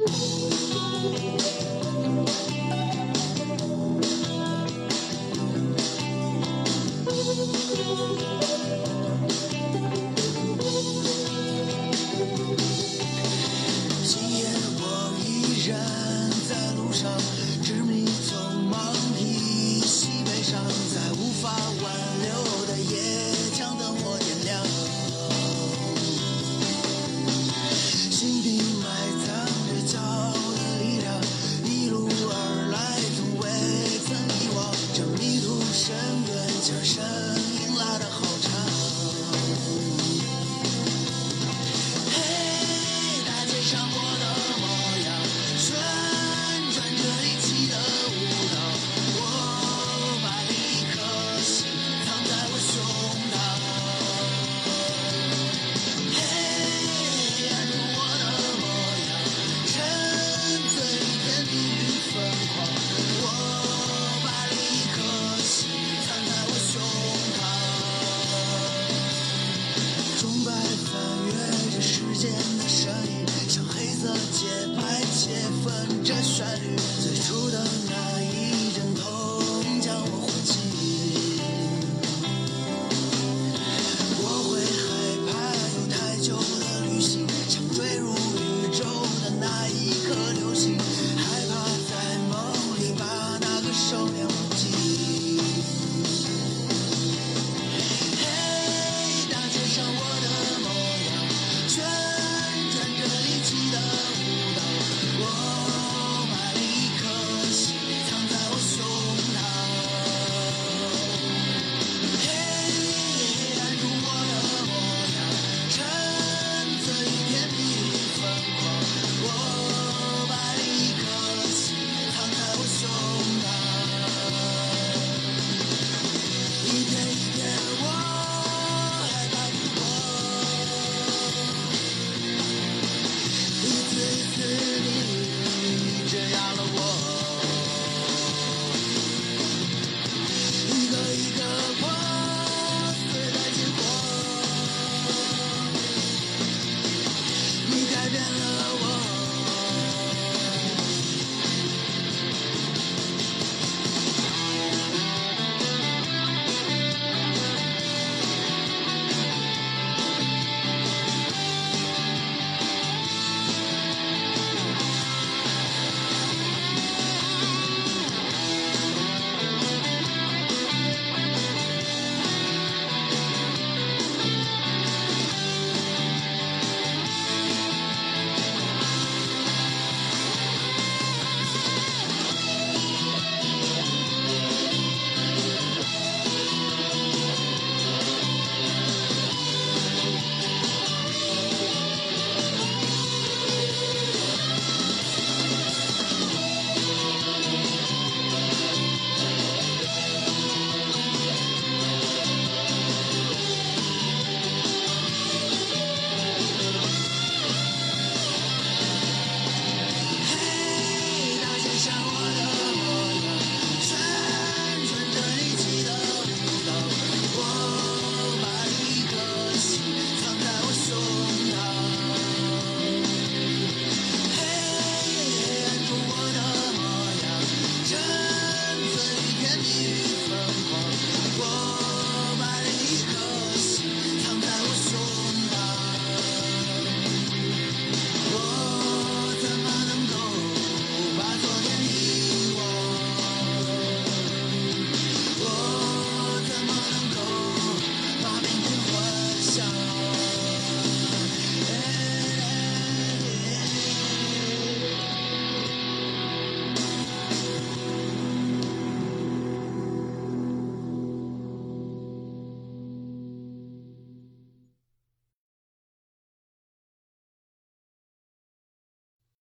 Ooh.